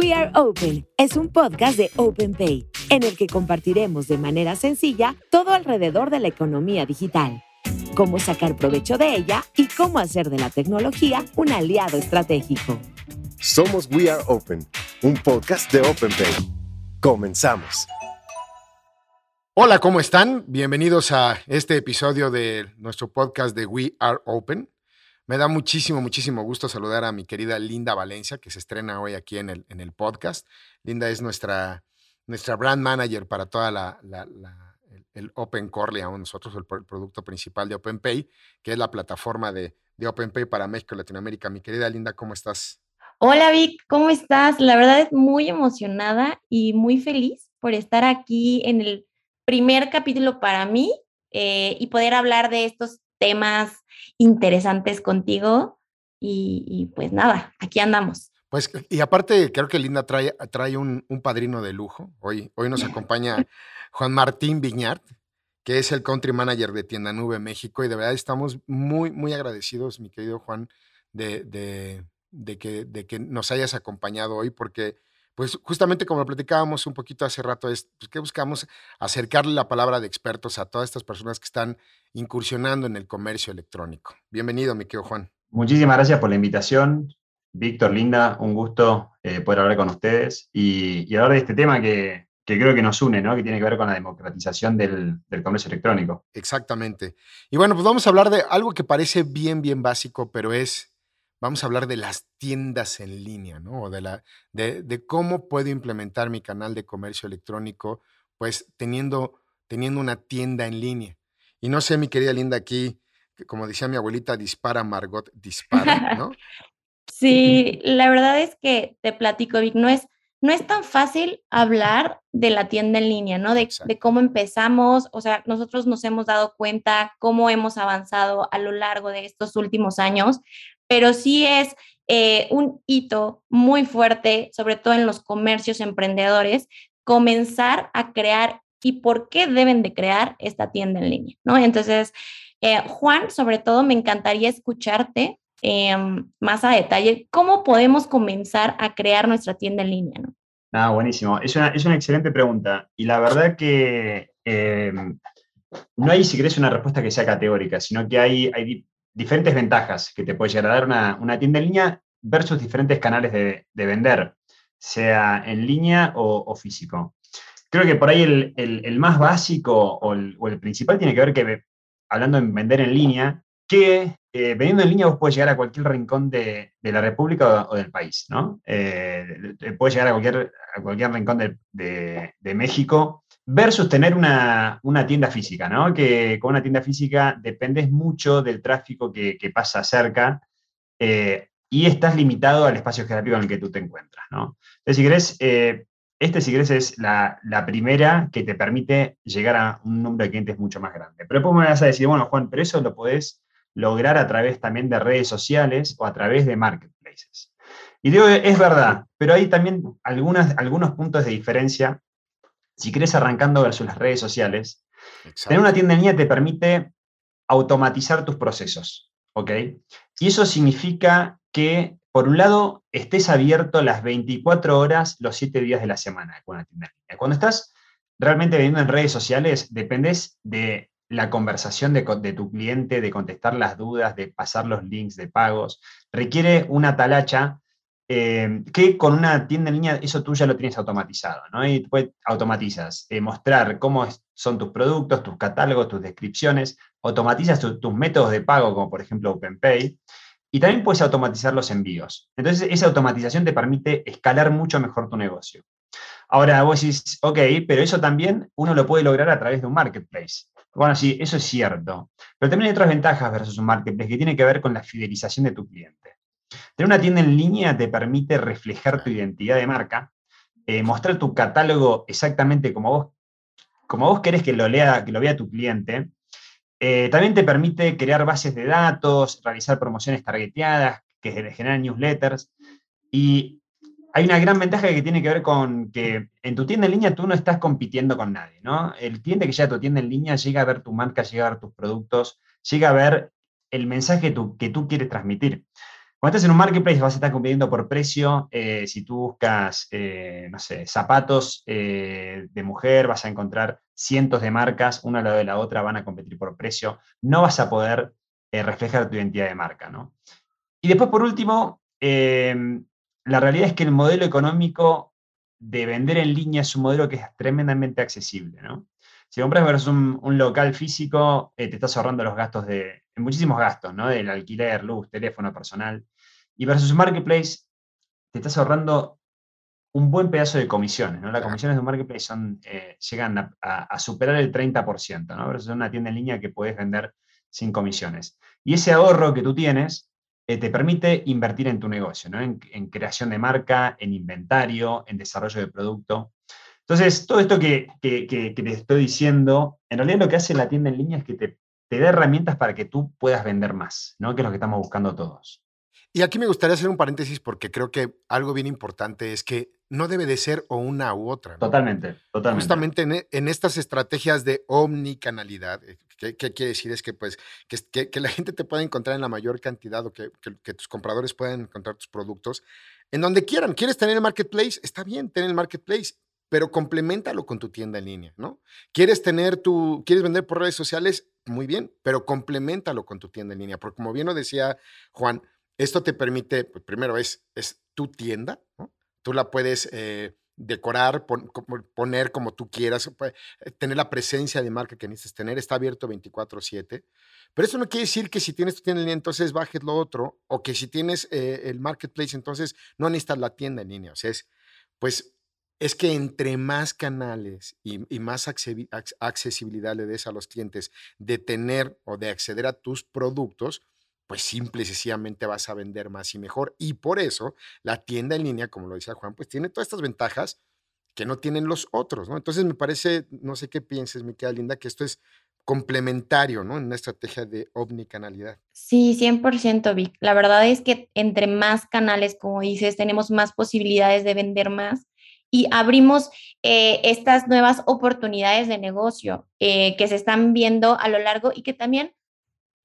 We Are Open es un podcast de OpenPay en el que compartiremos de manera sencilla todo alrededor de la economía digital, cómo sacar provecho de ella y cómo hacer de la tecnología un aliado estratégico. Somos We Are Open, un podcast de OpenPay. Comenzamos. Hola, ¿cómo están? Bienvenidos a este episodio de nuestro podcast de We Are Open. Me da muchísimo, muchísimo gusto saludar a mi querida Linda Valencia, que se estrena hoy aquí en el, en el podcast. Linda es nuestra, nuestra brand manager para toda la, el, Open Core, a nosotros el, producto principal de OpenPay, que es la plataforma de, de OpenPay para México y Latinoamérica. Mi querida Linda, ¿cómo estás? Hola Vic, ¿cómo estás? La verdad es muy emocionada y muy feliz por estar aquí en el primer capítulo para mí eh, y poder hablar de estos temas interesantes contigo. Y, pues nada, aquí andamos. Pues, y aparte, creo que Linda trae, trae un, padrino de lujo. Hoy, hoy nos acompaña Juan Martín Viñart, que es el country manager de Tienda Nube México. Y de verdad estamos muy, muy agradecidos, mi querido Juan, de, de, que, de que nos hayas acompañado hoy, porque pues justamente como lo platicábamos un poquito hace rato, es pues, que buscamos acercarle la palabra de expertos a todas estas personas que están incursionando en el comercio electrónico. Bienvenido, mi querido Juan. Muchísimas gracias por la invitación. Víctor, Linda, un gusto eh, poder hablar con ustedes y, hablar de este tema que, creo que nos une, ¿no? que tiene que ver con la democratización del, del, comercio electrónico. Exactamente. Y bueno, pues vamos a hablar de algo que parece bien, bien básico, pero es vamos a hablar de las tiendas en línea, ¿no? O de, la, de, cómo puedo implementar mi canal de comercio electrónico, pues teniendo, teniendo una tienda en línea. Y no sé, mi querida Linda, aquí, como decía mi abuelita, dispara, Margot, dispara, ¿no? sí, la verdad es que te platico, Vic, no es, no es tan fácil hablar de la tienda en línea, ¿no? De, de, cómo empezamos, o sea, nosotros nos hemos dado cuenta cómo hemos avanzado a lo largo de estos últimos años, pero sí es eh, un hito muy fuerte, sobre todo en los comercios emprendedores, comenzar a crear y por qué deben de crear esta tienda en línea, ¿no? Entonces, eh, Juan, sobre todo me encantaría escucharte em, más a detalle, ¿cómo podemos comenzar a crear nuestra tienda en línea, ¿no? Ah, buenísimo. Es una, es una excelente pregunta. Y la verdad que em, no hay, si querés, una respuesta que sea categórica, sino que hay, hay diferentes ventajas que te puede llegar a dar una, una tienda en línea versus diferentes canales de, de vender, sea en línea o, físico. Creo que por ahí el, el, más básico o el, o el, principal tiene que ver que, hablando en vender en línea, que eh, vendiendo en línea vos puedes llegar a cualquier rincón de, de la República o, del país, ¿no? Eh, puedes llegar a cualquier, a cualquier rincón de, de México versus tener una, tienda física, ¿no? Que con una tienda física dependes mucho del tráfico que, pasa cerca eh, y estás limitado al espacio geográfico en el que tú te encuentras, ¿no? Si querés, eh, este, si querés, es la, primera que te permite llegar a un número de clientes mucho más grande. Pero después me vas a decir, bueno, Juan, pero eso lo podés lograr a través también de redes sociales o a través de marketplaces. Y digo, es verdad, pero hay también algunos puntos de diferencia si querés arrancando versus las redes sociales, tener una tienda en línea te permite automatizar tus procesos, ¿ok? Y eso significa que, por un lado, estés abierto las 24 horas, los 7 días de la semana con una tienda en línea. Cuando estás realmente vendiendo en redes sociales, dependes de la conversación de, de, tu cliente, de contestar las dudas, de pasar los links de pagos. Requiere una talacha eh, que con una tienda en línea eso tú ya lo tienes automatizado, ¿no? Y después automatizas, eh, mostrar cómo son tus productos, tus catálogos, tus descripciones, automatizas tus métodos de pago, como por ejemplo OpenPay, y también puedes automatizar los envíos. Entonces, esa automatización te permite escalar mucho mejor tu negocio. Ahora vos decís, ok, pero eso también uno lo puede lograr a través de un marketplace. Bueno, sí, eso es cierto. Pero también hay otras ventajas versus un marketplace que tiene que ver con la fidelización de tu cliente. Tener una tienda en línea te permite reflejar tu identidad de marca, eh, mostrar tu catálogo exactamente como vos, como vos querés que lo, lea, que lo vea tu cliente. Eh, también te permite crear bases de datos, realizar promociones targeteadas, que generan newsletters. Y hay una gran ventaja que tiene que ver con que en tu tienda en línea tú no estás compitiendo con nadie, ¿no? El cliente que llega a tu tienda en línea llega a ver tu marca, llega a ver tus productos, llega a ver el mensaje que tú quieres transmitir. Cuando estás en un marketplace vas a estar compitiendo por precio. Eh, si tú buscas, eh, no sé, zapatos eh, de mujer, vas a encontrar cientos de marcas, una al lado de la otra, van a competir por precio. No vas a poder reflejar tu identidad de marca, ¿no? Y después, por último, la realidad es que el modelo económico de vender en línea es un modelo que es tremendamente accesible, ¿no? Si compras versus un, local físico, te estás ahorrando los gastos de, muchísimos gastos, ¿no? Del alquiler, luz, teléfono, personal. Y versus Marketplace, te estás ahorrando un buen pedazo de comisiones, ¿no? Las comisiones de un marketplace son, eh, llegan a, superar el 30%, ¿no? Versus una tienda en línea que puedes vender sin comisiones. Y ese ahorro que tú tienes eh, te permite invertir en tu negocio, ¿no? En, creación de marca, en inventario, en desarrollo de producto. Entonces, todo esto que, que, que, te estoy diciendo, en realidad lo que hace la tienda en línea es que te te da herramientas para que tú puedas vender más, ¿no? Que es lo que estamos buscando todos. Y aquí me gustaría hacer un paréntesis porque creo que algo bien importante es que no debe de ser o una u otra. Totalmente, totalmente. Justamente en, en, estas estrategias de omnicanalidad, eh, ¿qué, quiere decir? Es que, pues, que, que, la gente te pueda encontrar en la mayor cantidad o que, que, tus compradores puedan encontrar tus productos en donde quieran. ¿Quieres tener el marketplace? Está bien, tener el marketplace pero complementalo con tu tienda en línea, ¿no? ¿Quieres tener tu, quieres vender por redes sociales? Muy bien, pero complementalo con tu tienda en línea, porque como bien lo decía Juan, esto te permite, pues primero es, es tu tienda, ¿no? Tú la puedes eh, decorar, poner como tú quieras, eh, tener la presencia de marca que necesites tener, está abierto 24/7, pero eso no quiere decir que si tienes tu tienda en línea, entonces bajes lo otro, o que si tienes eh, el marketplace, entonces no necesitas la tienda en línea, o sea, es, pues es que entre más canales y, más accesibilidad le des a los clientes de tener o de acceder a tus productos, pues simple y sencillamente vas a vender más y mejor. Y por eso la tienda en línea, como lo decía Juan, pues tiene todas estas ventajas que no tienen los otros, ¿no? Entonces me parece, no sé qué pienses, mi querida Linda, que esto es complementario, ¿no? En una estrategia de omnicanalidad. Sí, 100%, Vic. La verdad es que entre más canales, como dices, tenemos más posibilidades de vender más y abrimos eh, estas nuevas oportunidades de negocio eh, que se están viendo a lo largo y que también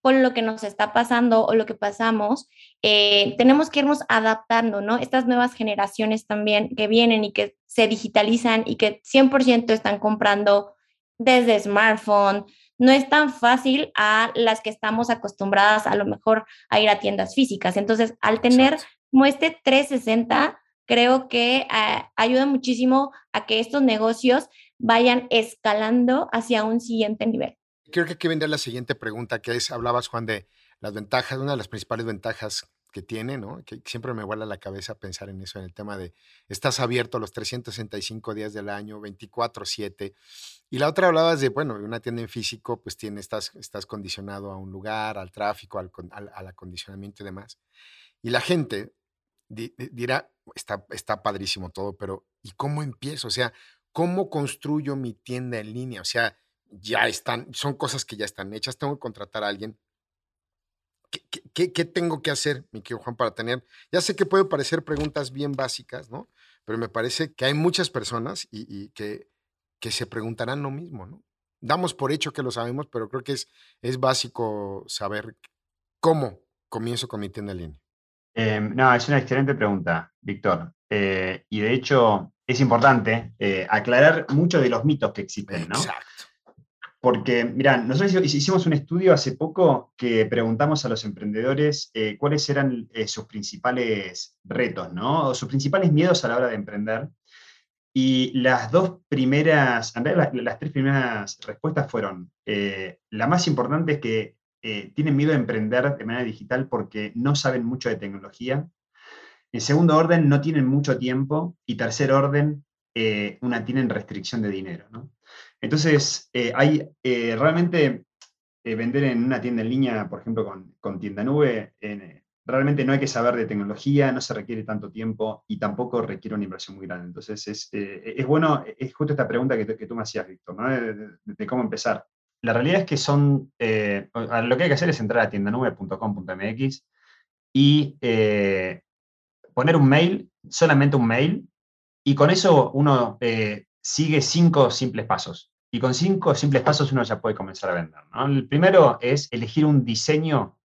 con lo que nos está pasando o lo que pasamos, eh, tenemos que irnos adaptando, ¿no? Estas nuevas generaciones también que vienen y que se digitalizan y que 100% están comprando desde smartphone. No es tan fácil a las que estamos acostumbradas a lo mejor a ir a tiendas físicas. Entonces, al tener como este 360, creo que ah, ayuda muchísimo a que estos negocios vayan escalando hacia un siguiente nivel. Creo que aquí vendría la siguiente pregunta, que es, hablabas, Juan, de las ventajas, una de las principales ventajas que tiene, ¿no? Que siempre me vuela la cabeza pensar en eso, en el tema de estás abierto los 365 días del año, 24/7. Y la otra hablabas de, bueno, una tienda en físico, pues tiene, estás, estás condicionado a un lugar, al tráfico, al, al acondicionamiento y demás. Y la gente, dirá, está, está padrísimo todo, pero ¿y cómo empiezo? O sea, ¿cómo construyo mi tienda en línea? O sea, ya están, son cosas que ya están hechas, tengo que contratar a alguien. ¿Qué, qué, tengo que hacer, mi querido Juan, para tener? Ya sé que pueden parecer preguntas bien básicas, ¿no? Pero me parece que hay muchas personas y, que, que se preguntarán lo mismo, ¿no? Damos por hecho que lo sabemos, pero creo que es, es básico saber cómo comienzo con mi tienda en línea. Em, no, es una excelente pregunta, Víctor. Eh, y de hecho es importante eh, aclarar muchos de los mitos que existen, ¿no? Exacto. Porque, mira, nosotros hicimos un estudio hace poco que preguntamos a los emprendedores eh, cuáles eran sus principales retos, ¿no? O sus principales miedos a la hora de emprender. Y las dos primeras, en realidad las tres primeras respuestas fueron, la más importante es que eh, tienen miedo de emprender de manera digital porque no saben mucho de tecnología. En segundo orden, no tienen mucho tiempo. Y tercer orden, eh, una, tienen restricción de dinero. Entonces, eh, hay realmente vender en una tienda en línea, por ejemplo, con, tienda nube, realmente no hay que saber de tecnología, no se requiere tanto tiempo y tampoco requiere una inversión muy grande. Entonces, es, es bueno, es justo esta pregunta que, que tú me hacías, Víctor, de, cómo empezar. La realidad es que son, eh, lo que hay que hacer es entrar a tiendanube.com.mx y eh, poner un mail, solamente un mail, y con eso uno eh, sigue cinco simples pasos. Y con cinco simples pasos uno ya puede comenzar a vender. El primero es elegir un diseño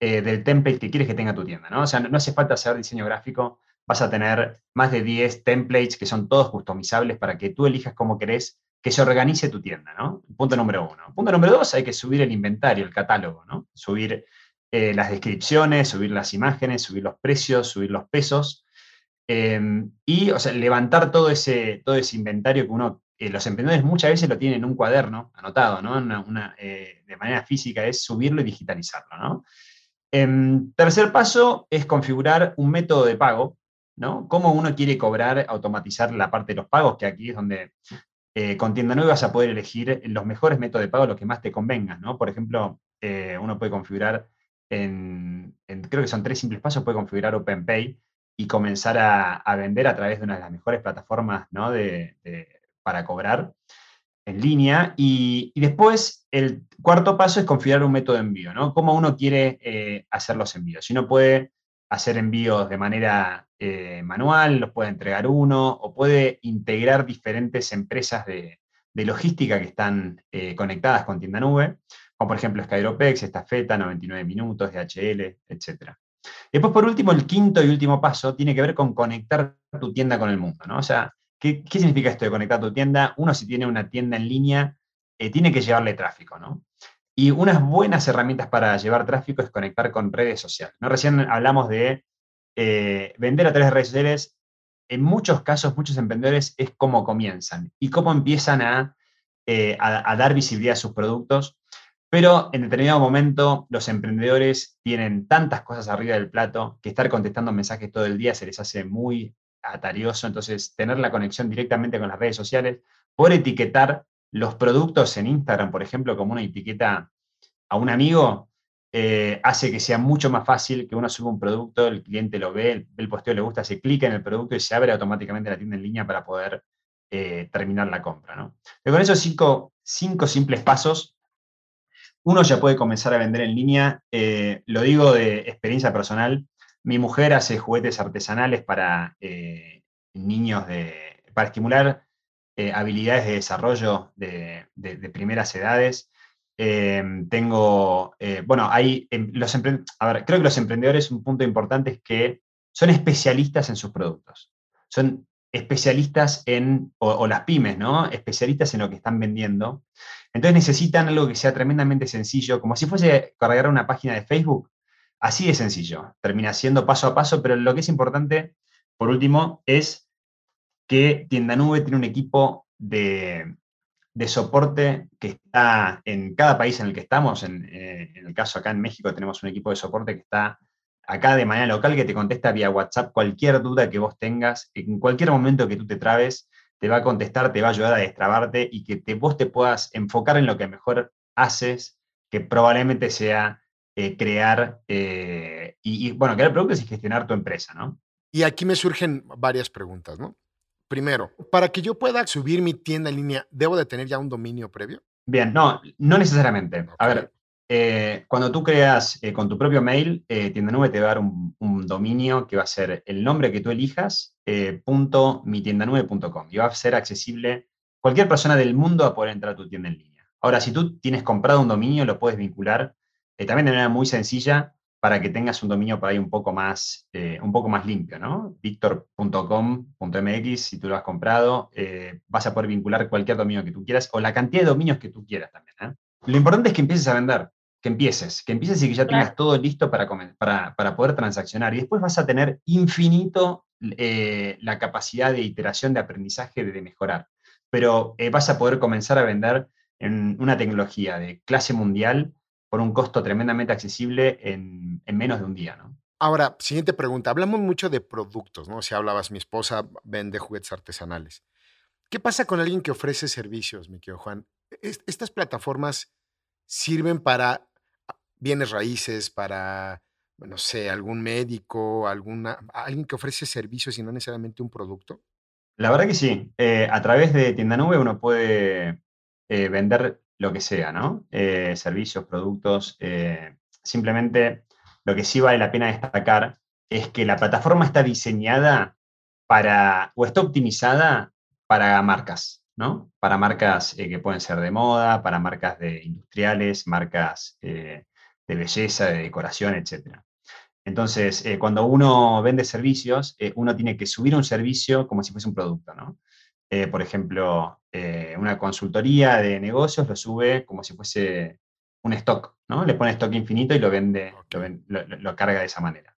del template que quieres que tenga tu tienda, ¿no? O sea, no, hace falta hacer diseño gráfico, vas a tener más de 10 templates que son todos customizables para que tú elijas cómo querés que se organice tu tienda, ¿no? Punto número uno. Punto número dos, hay que subir el inventario, el catálogo, ¿no? Subir eh, las descripciones, subir las imágenes, subir los precios, subir los pesos. Em, y, o sea, levantar todo ese, todo ese inventario que uno, eh, los emprendedores muchas veces lo tienen en un cuaderno anotado, ¿no? Eh, de manera física es subirlo y digitalizarlo, ¿no? Em, tercer paso es configurar un método de pago, ¿no? Cómo uno quiere cobrar, automatizar la parte de los pagos, que aquí es donde con Tienda Nueva vas a poder elegir los mejores métodos de pago, los que más te convengan, ¿no? Por ejemplo, uno puede configurar en, creo que son tres simples pasos, puede configurar OpenPay y comenzar a, vender a través de una de las mejores plataformas ¿no? de, para cobrar en línea. Y, después, el cuarto paso es configurar un método de envío, ¿no? Cómo uno quiere eh, hacer los envíos. Si uno puede hacer envíos de manera eh, manual, los puede entregar uno, o puede integrar diferentes empresas de, logística que están eh, conectadas con tienda nube como por ejemplo Skyropex, Estafeta, 99 minutos, DHL, etc. Después, por último, el quinto y último paso tiene que ver con conectar tu tienda con el mundo, ¿no? O sea, ¿qué, significa esto de conectar tu tienda? Uno, si tiene una tienda en línea, eh, tiene que llevarle tráfico, ¿no? Y unas buenas herramientas para llevar tráfico es conectar con redes sociales. ¿no? Recién hablamos de eh, vender a través de redes sociales. En muchos casos, muchos emprendedores es cómo comienzan y cómo empiezan eh, a, a dar visibilidad a sus productos pero en determinado momento los emprendedores tienen tantas cosas arriba del plato que estar contestando mensajes todo el día se les hace muy atarioso. Entonces, tener la conexión directamente con las redes sociales, por etiquetar los productos en Instagram, por ejemplo, como una etiqueta a un amigo, eh, hace que sea mucho más fácil que uno suba un producto, el cliente lo ve, ve el posteo, le gusta, se clica en el producto y se abre automáticamente la tienda en línea para poder eh, terminar la compra. ¿no? con esos cinco, cinco simples pasos, uno ya puede comenzar a vender en línea. Eh, lo digo de experiencia personal. Mi mujer hace juguetes artesanales para niños de, para estimular habilidades de desarrollo de, primeras edades. Tengo, bueno, hay em, los a ver, creo que los emprendedores, un punto importante es que son especialistas en sus productos. Son especialistas en, o, las pymes, ¿no? Especialistas en lo que están vendiendo. Entonces necesitan algo que sea tremendamente sencillo, como si fuese cargar una página de Facebook. Así de sencillo. Termina siendo paso a paso, pero lo que es importante, por último, es que Tienda Nube tiene un equipo de, soporte que está en cada país en el que estamos. En, eh, en el caso acá en México tenemos un equipo de soporte que está acá de manera local que te contesta vía WhatsApp cualquier duda que vos tengas, en cualquier momento que tú te trabes, te va a contestar, te va a ayudar a destrabarte y que te, vos te puedas enfocar en lo que mejor haces, que probablemente sea eh, crear, eh, y, bueno, crear productos y gestionar tu empresa, ¿no? Y aquí me surgen varias preguntas, ¿no? Primero, para que yo pueda subir mi tienda en línea, ¿debo de tener ya un dominio previo? Bien, no, no necesariamente. A ver, eh, cuando tú creas con tu propio mail, Tienda Nube te va a dar un, un, dominio que va a ser el nombre que tú elijas eh, .mitiendanube.com y va a ser accesible cualquier persona del mundo a poder entrar a tu tienda en línea. Ahora, si tú tienes comprado un dominio, lo puedes vincular eh, también de manera muy sencilla para que tengas un dominio por ahí un poco más, eh, un poco más limpio, ¿no? Victor.com.mx, si tú lo has comprado, vas a poder vincular cualquier dominio que tú quieras o la cantidad de dominios que tú quieras también. Lo importante es que empieces a vender, que empieces, que empieces y que ya tengas todo listo para, para, para poder transaccionar. Y después vas a tener infinito eh, la capacidad de iteración, de aprendizaje, de, mejorar. Pero eh, vas a poder comenzar a vender en una tecnología de clase mundial por un costo tremendamente accesible en, menos de un día, ¿no? Ahora, siguiente pregunta. Hablamos mucho de productos, ¿no? Si hablabas, mi esposa vende juguetes artesanales. ¿Qué pasa con alguien que ofrece servicios, mi querido Juan? ¿Estas plataformas sirven para bienes raíces, para no sé, algún médico, alguna, alguien que ofrece servicios y no necesariamente un producto? La verdad que sí. Eh, a través de Tienda Nube uno puede eh, vender lo que sea, ¿no? Eh, servicios, productos. simplemente lo que sí vale la pena destacar es que la plataforma está diseñada para, o está optimizada para marcas, ¿no? Para marcas que pueden ser de moda, para marcas de industriales, marcas belleza, de decoración, etc. Entonces, eh, cuando uno vende servicios, eh, uno tiene que subir un servicio como si fuese un producto, ¿no? Por ejemplo, una consultoría de negocios lo sube como si fuese un stock, ¿no? Le pone stock infinito y lo vende, lo carga de esa manera.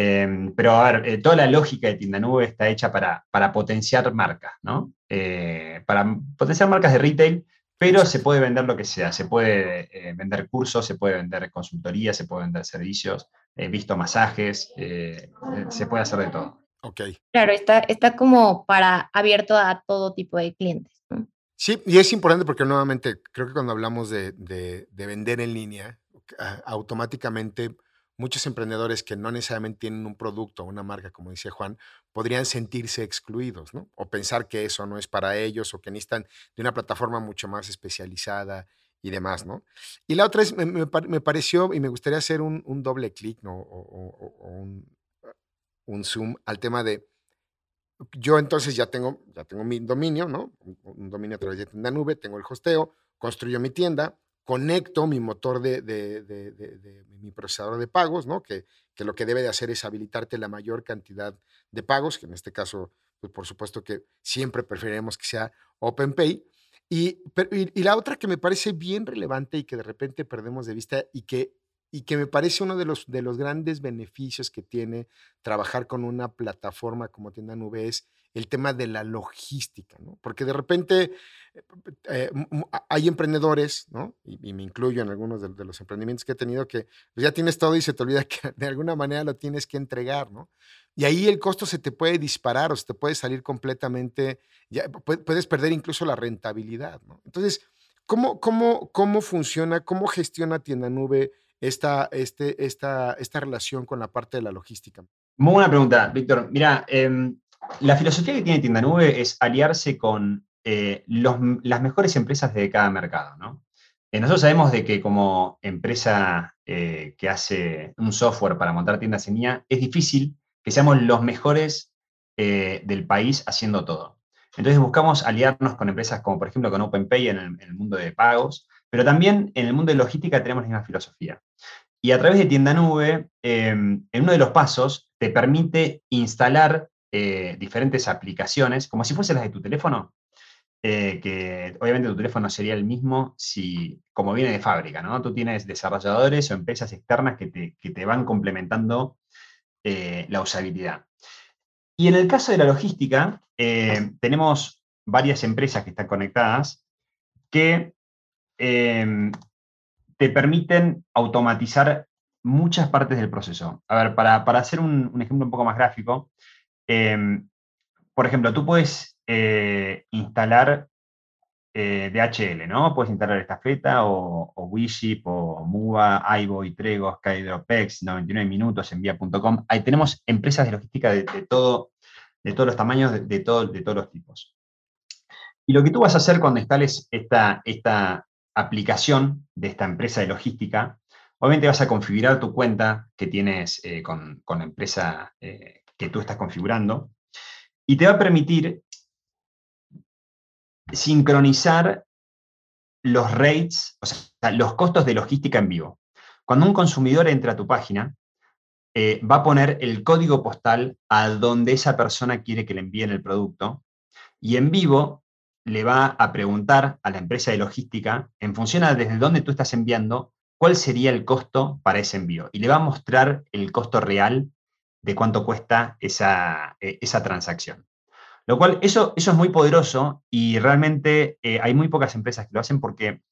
Em, pero a ver, eh, toda la lógica de tienda nube está hecha para, para potenciar marcas, ¿no? Eh, para potenciar marcas de retail, pero se puede vender lo que sea. Se puede eh, vender cursos, se puede vender consultoría, se puede vender servicios, visto masajes, se puede hacer de todo. Ok. Claro, está, está como para abierto a todo tipo de clientes. Sí, y es importante porque nuevamente creo que cuando hablamos de, de, de vender en línea, automáticamente muchos emprendedores que no necesariamente tienen un producto o una marca, como dice Juan, podrían sentirse excluidos, ¿no? O pensar que eso no es para ellos o que necesitan de una plataforma mucho más especializada y demás, ¿no? Y la otra es, me, pareció y me gustaría hacer un, doble clic, ¿no? O, un, zoom al tema de, yo entonces ya tengo, ya tengo mi dominio, ¿no? Un, dominio a través de tienda nube, tengo el hosteo, construyo mi tienda, conecto mi motor de, de, mi procesador de pagos, ¿no? Que, que, lo que debe de hacer es habilitarte la mayor cantidad de pagos, que en este caso, pues por supuesto que siempre preferiremos que sea OpenPay. Y, y, la otra que me parece bien relevante y que de repente perdemos de vista y que, y que me parece uno de los, de los grandes beneficios que tiene trabajar con una plataforma como Tienda Nube es el tema de la logística, ¿no? Porque de repente eh, eh, hay emprendedores, ¿no? Y, me incluyo en algunos de, los emprendimientos que he tenido que pues, ya tienes todo y se te olvida que de alguna manera lo tienes que entregar, ¿no? Y ahí el costo se te puede disparar o se te puede salir completamente, ya puedes perder incluso la rentabilidad, ¿no? Entonces, ¿cómo, cómo, cómo funciona, cómo gestiona Tienda Nube esta, este, esta, esta relación con la parte de la logística? Muy buena pregunta, Víctor. Mira, eh, la filosofía que tiene Tienda Nube es aliarse con eh, las mejores empresas de cada mercado. ¿no? Eh, nosotros sabemos de que como empresa eh, que hace un software para montar tiendas en línea, es difícil que seamos los mejores del país haciendo todo. Entonces buscamos aliarnos con empresas como por ejemplo con OpenPay en el, en el mundo de pagos, pero también en el mundo de logística tenemos la misma filosofía. Y a través de Tienda Nube, en uno de los pasos, te permite instalar eh, diferentes aplicaciones, como si fuesen las de tu teléfono, eh, que obviamente tu teléfono sería el mismo si, como viene de fábrica, ¿no? Tú tienes desarrolladores o empresas externas que te, van complementando eh, la usabilidad. Y en el caso de la logística, tenemos varias empresas que están conectadas que em, te permiten automatizar muchas partes del proceso. A ver, para, hacer un, ejemplo un poco más gráfico, Em, por ejemplo, tú puedes eh, instalar eh, DHL, ¿no? Puedes instalar Estafeta o, o Wiship o Muba, Ivo, Trego, Skydropex, 99 minutos, envía.com. Ahí tenemos empresas de logística de, todo, de todos los tamaños, de, de todos los tipos. Y lo que tú vas a hacer cuando instales esta, esta aplicación de esta empresa de logística, obviamente vas a configurar tu cuenta que tienes eh, con, la empresa que tú estás configurando y te va a permitir sincronizar los rates, o sea, los costos de logística en vivo. Cuando un consumidor entra a tu página, eh, va a poner el código postal a donde esa persona quiere que le envíen el producto y en vivo le va a preguntar a la empresa de logística, en función de desde dónde tú estás enviando, cuál sería el costo para ese envío. Y le va a mostrar el costo real de cuánto cuesta esa, eh, esa transacción. Lo cual, eso, eso es muy poderoso y realmente eh, hay muy pocas empresas que lo hacen porque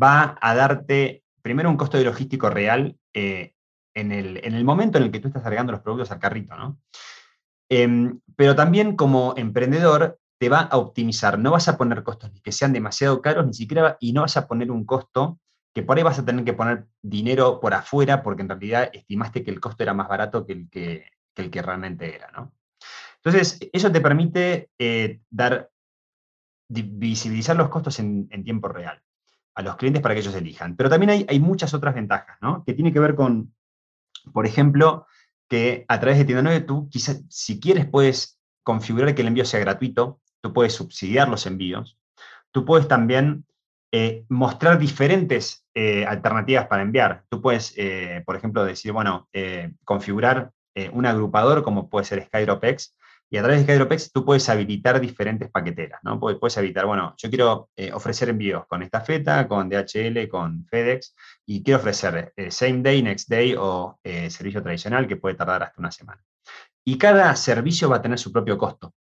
va a darte primero un costo de logístico real eh, en, el, momento en el que tú estás agregando los productos al carrito, ¿no? Em, pero también como emprendedor te va a optimizar, no vas a poner costos ni que sean demasiado caros, ni siquiera, y no vas a poner un costo que por ahí vas a tener que poner dinero por afuera porque en realidad estimaste que el costo era más barato que el que, el que realmente era, ¿no? Entonces, eso te permite eh, dar, visibilizar los costos en, tiempo real a los clientes para que ellos elijan. Pero también hay, hay muchas otras ventajas, ¿no? Que tiene que ver con, por ejemplo, que a través de Tienda 9 tú, quizás, si quieres, puedes configurar que el envío sea gratuito, tú puedes subsidiar los envíos, tú puedes también eh, mostrar diferentes eh, alternativas para enviar. Tú puedes, eh, por ejemplo, decir, bueno, configurar un agrupador como puede ser SkyDropX, y a través de SkyDropX tú puedes habilitar diferentes paqueteras, ¿no? Puedes, habilitar, bueno, yo quiero ofrecer envíos con esta feta, con DHL, con FedEx, y quiero ofrecer same day, next day o servicio tradicional que puede tardar hasta una semana. Y cada servicio va a tener su propio costo.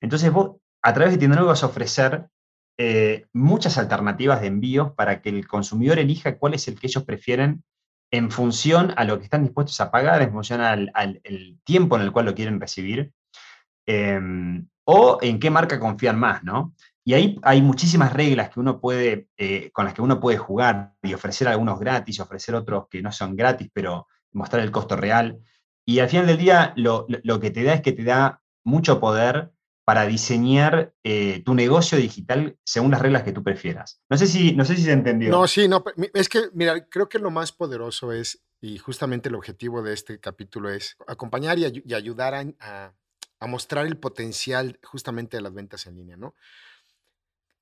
Entonces vos, a través de Tienda vas a ofrecer eh, muchas alternativas de envío para que el consumidor elija cuál es el que ellos prefieren en función a lo que están dispuestos a pagar, en función al, tiempo en el cual lo quieren recibir, em, o en qué marca confían más, ¿no? Y ahí hay muchísimas reglas que uno puede, eh, con las que uno puede jugar y ofrecer algunos gratis, ofrecer otros que no son gratis, pero mostrar el costo real. Y al final del día lo que te da es que te da mucho poder para diseñar eh, tu negocio digital según las reglas que tú prefieras. No sé si, no sé si se entendió. No, sí, no, es que, mira, creo que lo más poderoso es, y justamente el objetivo de este capítulo es acompañar y, ayudar a, mostrar el potencial justamente de las ventas en línea, ¿no?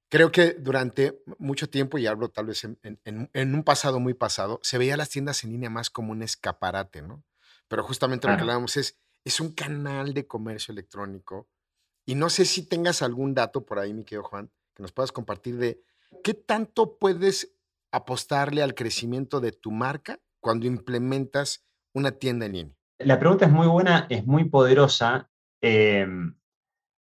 Creo que durante mucho tiempo, y hablo tal vez en, un pasado muy pasado, se veía las tiendas en línea más como un escaparate, ¿no? Pero justamente lo que hablábamos es, es un canal de comercio electrónico y no sé si tengas algún dato por ahí, mi querido Juan, que nos puedas compartir de qué tanto puedes apostarle al crecimiento de tu marca cuando implementas una tienda en línea. La pregunta es muy buena, es muy poderosa, em,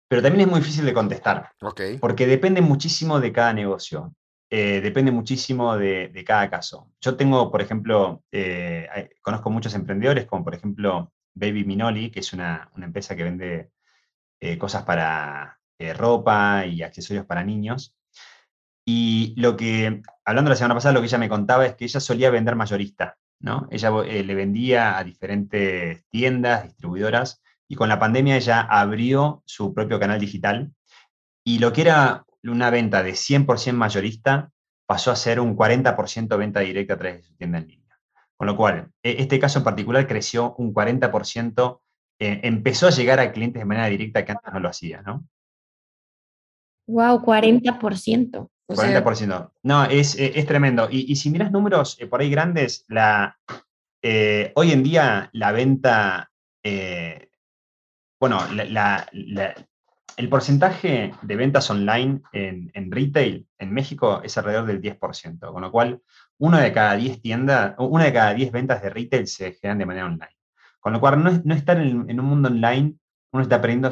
pero también es muy difícil de contestar. Porque depende muchísimo de cada negocio. Eh, depende muchísimo de, cada caso. Yo tengo, por ejemplo, eh, conozco muchos emprendedores, como por ejemplo Baby Minoli, que es una, una empresa que vende eh, cosas para eh, ropa y accesorios para niños. Y lo que, hablando la semana pasada, lo que ella me contaba es que ella solía vender mayorista, ¿no? Ella eh, le vendía a diferentes tiendas, distribuidoras, y con la pandemia ella abrió su propio canal digital. Y lo que era una venta de 100% mayorista pasó a ser un 40% venta directa a través de su tienda en línea. Con lo cual, e, este caso en particular creció un 40% eh, empezó a llegar a clientes de manera directa que antes no lo hacía, ¿no? Wow, 40%. 40%. no, es, es, tremendo. Y, si miras números eh, por ahí grandes, la, eh, hoy en día la venta, bueno, el porcentaje de ventas online en, en, retail en México es alrededor del 10%, con lo cual una de cada 10 tiendas, una de cada 10 ventas de retail se generan de manera online. Con lo cual, no, no estar en, un mundo online, uno está perdiendo,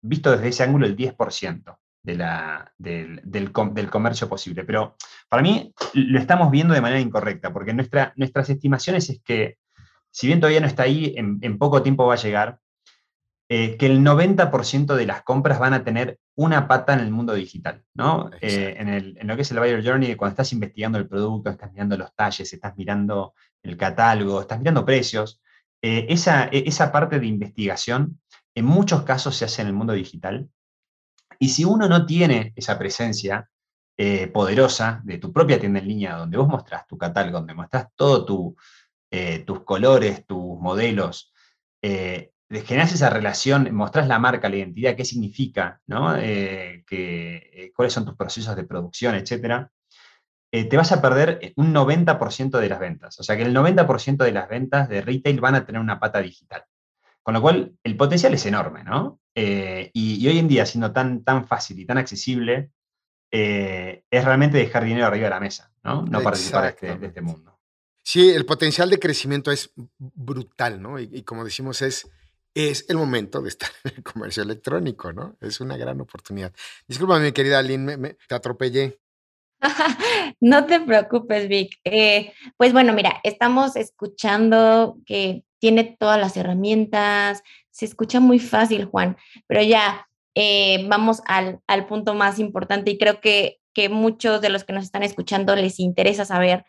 visto desde ese ángulo, el 10% de la, del, del, comercio posible. Pero para mí lo estamos viendo de manera incorrecta, porque nuestra, nuestras estimaciones es que, si bien todavía no está ahí, en, poco tiempo va a llegar, eh, que el 90% de las compras van a tener una pata en el mundo digital, ¿no? Eh, en, el, en, lo que es el buyer journey, cuando estás investigando el producto, estás mirando los talles, estás mirando el catálogo, estás mirando precios, eh, esa, e, esa parte de investigación en muchos casos se hace en el mundo digital. Y si uno no tiene esa presencia eh, poderosa de tu propia tienda en línea, donde vos mostrás tu catálogo, donde mostrás todos eh, tus colores, tus modelos, generás esa relación, mostrás la marca, la identidad, qué significa, ¿no? que, cuáles son tus procesos de producción, etcétera, eh, te vas a perder eh, un 90% de las ventas. O sea que el 90% de las ventas de retail van a tener una pata digital. Con lo cual, el potencial es enorme, ¿no? Eh, y, hoy en día, siendo tan, tan fácil y tan accesible, es realmente dejar dinero arriba de la mesa, ¿no? No participar de este, de este, mundo. Sí, el potencial de crecimiento es brutal, ¿no? Y, como decimos, es, es el momento de estar en el comercio electrónico, ¿no? Es una gran oportunidad. Disculpa, mi querida Aline, me, te atropellé. no te preocupes, Vic. Eh, pues bueno, mira, estamos escuchando que tiene todas las herramientas, se escucha muy fácil, Juan, pero ya eh, vamos al, punto más importante y creo que, que muchos de los que nos están escuchando les interesa saber,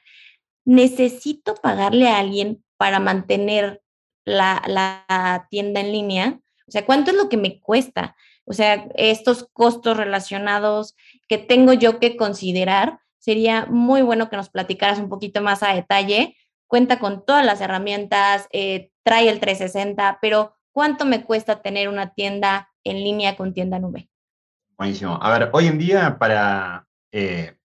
¿necesito pagarle a alguien para mantener la, la tienda en línea? O sea, ¿cuánto es lo que me cuesta? O sea, estos costos relacionados que tengo yo que considerar, sería muy bueno que nos platicaras un poquito más a detalle. Cuenta con todas las herramientas, eh, trae el 360, pero ¿cuánto me cuesta tener una tienda en línea con tienda nube? Buenísimo. A ver, hoy en día para, eh,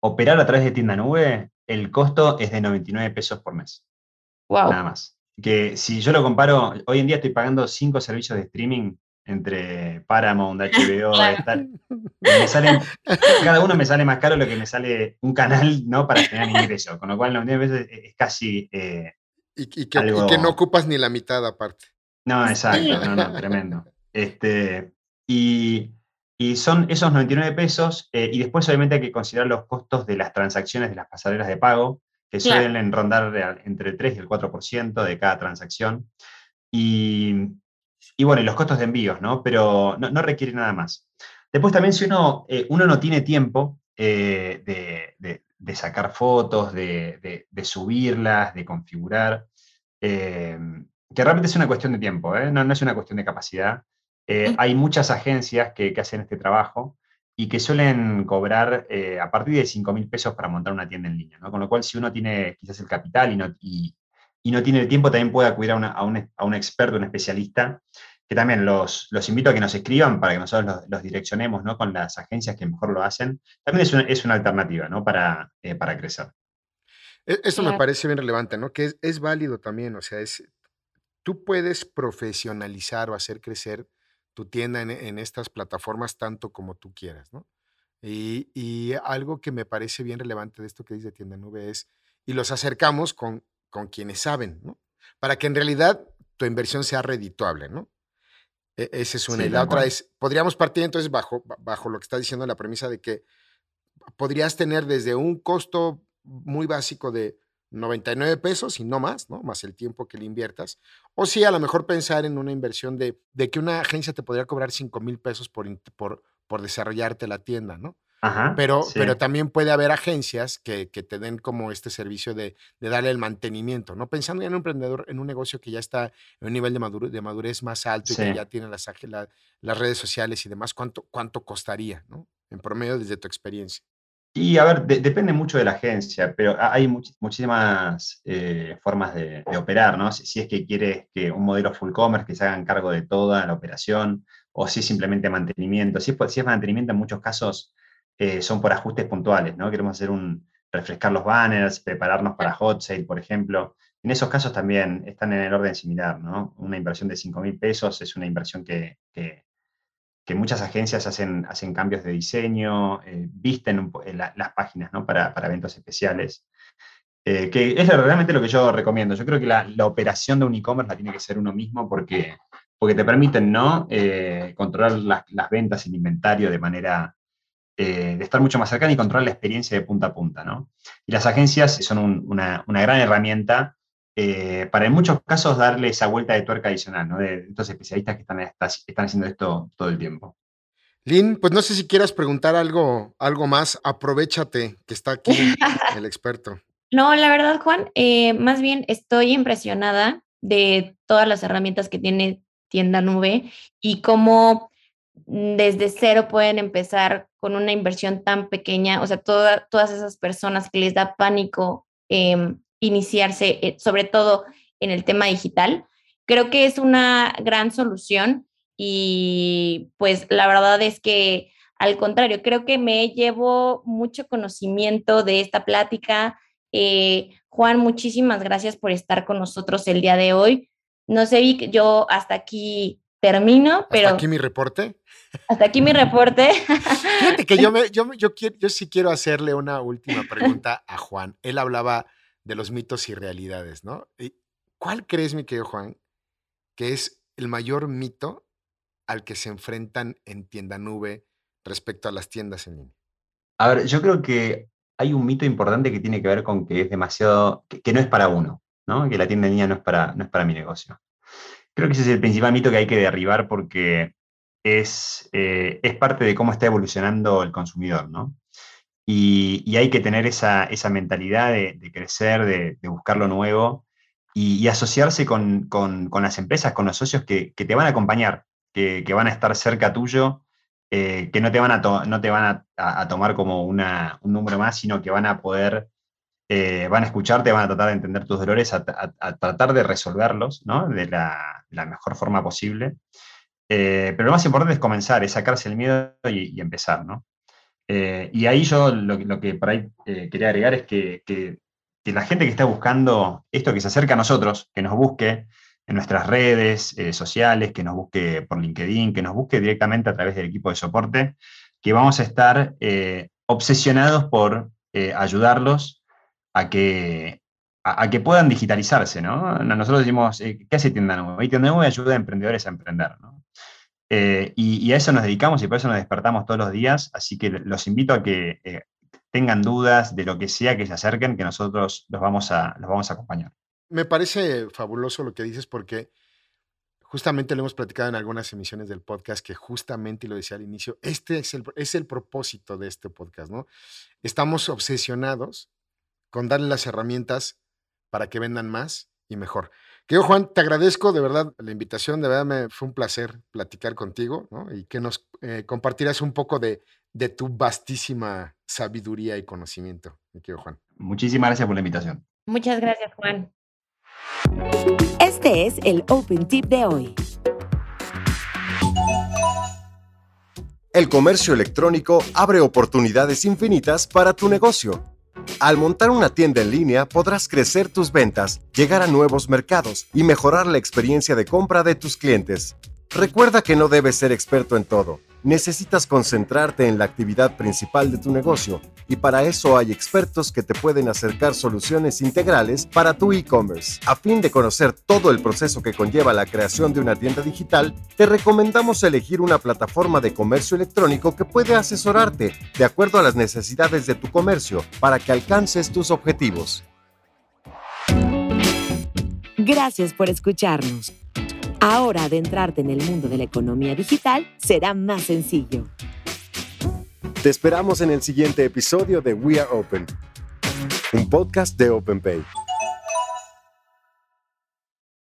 operar a través de tienda nube, el costo es de 99 pesos por mes. Wow. Nada más. Que si yo lo comparo, hoy en día estoy pagando cinco servicios de streaming entre Paramount, HBO, me salen, cada uno me sale más caro lo que me sale un canal ¿no? para tener ingreso, con lo cual 99 veces es casi... Eh, y, que, y, que, no ocupas ni la mitad aparte. No, exacto, no, no, tremendo. Este, y, y son esos 99 pesos, eh, y después obviamente hay que considerar los costos de las transacciones de las pasarelas de pago, que suelen rondar entre el 3 y el 4% de cada transacción. Y, y, bueno, y los costos de envíos, ¿no? Pero no, no requiere nada más. Después también si uno, eh, uno no tiene tiempo eh, de, de, sacar fotos, de, de, subirlas, de configurar, que realmente es una cuestión de tiempo, no, no es una cuestión de capacidad. Eh, hay muchas agencias que, hacen este trabajo y que suelen cobrar eh, a partir de 5 mil pesos para montar una tienda en línea, ¿no? Con lo cual, si uno tiene quizás el capital y no, y, no tiene el tiempo, también puede acudir a, un, experto, un especialista, que también los, los, invito a que nos escriban para que nosotros los, direccionemos ¿no? con las agencias que mejor lo hacen. También es una, es una alternativa ¿no? para, eh, para crecer. E, eso me parece bien relevante, ¿no? Que es, es válido también, o sea, es, tú puedes profesionalizar o hacer crecer tu tienda en, estas plataformas tanto como tú quieras, ¿no? Y, algo que me parece bien relevante de esto que dice Tienda Nube es, y los acercamos con, con quienes saben, ¿no? Para que en realidad tu inversión sea redituable, ¿no? E, esa es una. y la otra es, podríamos partir entonces bajo, bajo lo que está diciendo la premisa de que podrías tener desde un costo muy básico de 99 pesos y no más, ¿no? Más el tiempo que le inviertas. O sí, a lo mejor pensar en una inversión de, de que una agencia te podría cobrar 5 mil pesos por, por, por desarrollarte la tienda, ¿no? Ajá, pero, pero también puede haber agencias que, que te den como este servicio de, de, darle el mantenimiento, ¿no? Pensando en un emprendedor, en un negocio que ya está en un nivel de, madurez, de madurez más alto y que ya tiene las, las redes sociales y demás, ¿cuánto, ¿cuánto costaría, ¿no? En promedio desde tu experiencia. Y a ver, depende mucho de la agencia, pero hay muchísimas eh, formas de, operar, ¿no? Si, es que quieres que un modelo full commerce que se hagan cargo de toda la operación, o si es simplemente mantenimiento. Si es, si es mantenimiento, en muchos casos eh, son por ajustes puntuales, ¿no? Queremos hacer un, refrescar los banners, prepararnos para hot sale, por ejemplo. En esos casos también están en el orden similar, ¿no? Una inversión de 5 mil pesos es una inversión que, que que muchas agencias hacen, hacen cambios de diseño, eh, visten las páginas ¿no? para, para, eventos especiales, eh, que es realmente lo que yo recomiendo. Yo creo que la, la operación de un e-commerce la tiene que ser uno mismo porque, porque te permiten ¿no? Eh, controlar las, las, ventas, el inventario de manera de estar mucho más cercana y controlar la experiencia de punta a punta. ¿no? Y las agencias son una, una gran herramienta eh, para en muchos casos darle esa vuelta de tuerca adicional, ¿no? De estos especialistas que están, están haciendo esto todo el tiempo. Lynn, pues no sé si quieras preguntar algo, algo más. Aprovechate que está aquí el experto. No, la verdad, Juan, eh, más bien estoy impresionada de todas las herramientas que tiene Tienda Nube y cómo desde cero pueden empezar con una inversión tan pequeña. O sea, todas esas personas que les da pánico em, iniciarse, eh, sobre todo en el tema digital. Creo que es una gran solución y pues la verdad es que al contrario, creo que me llevo mucho conocimiento de esta plática. Eh, Juan, muchísimas gracias por estar con nosotros el día de hoy. No sé, Vic, yo hasta aquí termino, pero... ¿Hasta aquí mi reporte? Hasta aquí mi reporte. Fíjate que yo, me, yo, yo, quiero, yo sí quiero hacerle una última pregunta a Juan. Él hablaba de los mitos y realidades, ¿no? ¿Cuál crees, mi querido Juan, que es el mayor mito al que se enfrentan en tienda nube respecto a las tiendas en línea? A ver, yo creo que hay un mito importante que tiene que ver con que es demasiado, que, no es para uno, ¿no? Que la tienda en línea no es para, no es para mi negocio. Creo que ese es el principal mito que hay que derribar porque es, eh, es parte de cómo está evolucionando el consumidor, ¿no? Y, hay que tener esa, mentalidad de, crecer, de, buscar lo nuevo y, asociarse con, las empresas, con los socios que, te van a acompañar, que, van a estar cerca tuyo, eh, que no te van, a, no te van a, tomar como un número más, sino que van a poder, eh, van a escucharte, van a tratar de entender tus dolores, a, tratar de resolverlos de, la, mejor forma posible. Eh, pero lo más importante es comenzar, es sacarse el miedo y, empezar, ¿no? Eh, y ahí yo lo, que por ahí eh, quería agregar es que, que, la gente que está buscando esto, que se acerca a nosotros, que nos busque en nuestras redes sociales, que nos busque por LinkedIn, que nos busque directamente a través del equipo de soporte, que vamos a estar obsesionados por ayudarlos a que, a, que puedan digitalizarse, ¿no? Nosotros decimos, ¿qué hace Tienda Nube? Y Tienda Nube ayuda a emprendedores a emprender, ¿no? Eh, y, a eso nos dedicamos y por eso nos despertamos todos los días, así que los invito a que eh, tengan dudas de lo que sea, que se acerquen, que nosotros los vamos a, los vamos a acompañar. Me parece fabuloso lo que dices porque justamente lo hemos platicado en algunas emisiones del podcast que justamente, y lo decía al inicio, este es el, es el propósito de este podcast, ¿no? Estamos obsesionados con darle las herramientas para que vendan más y mejor. Querido Juan, te agradezco de verdad la invitación, de verdad me fue un placer platicar contigo y que nos eh, compartieras un poco de, de, tu vastísima sabiduría y conocimiento, mi querido Juan. Muchísimas gracias por la invitación. Muchas gracias, Juan. Este es el Open Tip de hoy. El comercio electrónico abre oportunidades infinitas para tu negocio. Al montar una tienda en línea podrás crecer tus ventas, llegar a nuevos mercados y mejorar la experiencia de compra de tus clientes. Recuerda que no debes ser experto en todo. Necesitas concentrarte en la actividad principal de tu negocio y para eso hay expertos que te pueden acercar soluciones integrales para tu e-commerce. A fin de conocer todo el proceso que conlleva la creación de una tienda digital, te recomendamos elegir una plataforma de comercio electrónico que puede asesorarte de acuerdo a las necesidades de tu comercio para que alcances tus objetivos. Gracias por escucharnos. Ahora adentrarte en el mundo de la economía digital será más sencillo. Te esperamos en el siguiente episodio de We Are Open, un podcast de OpenPay.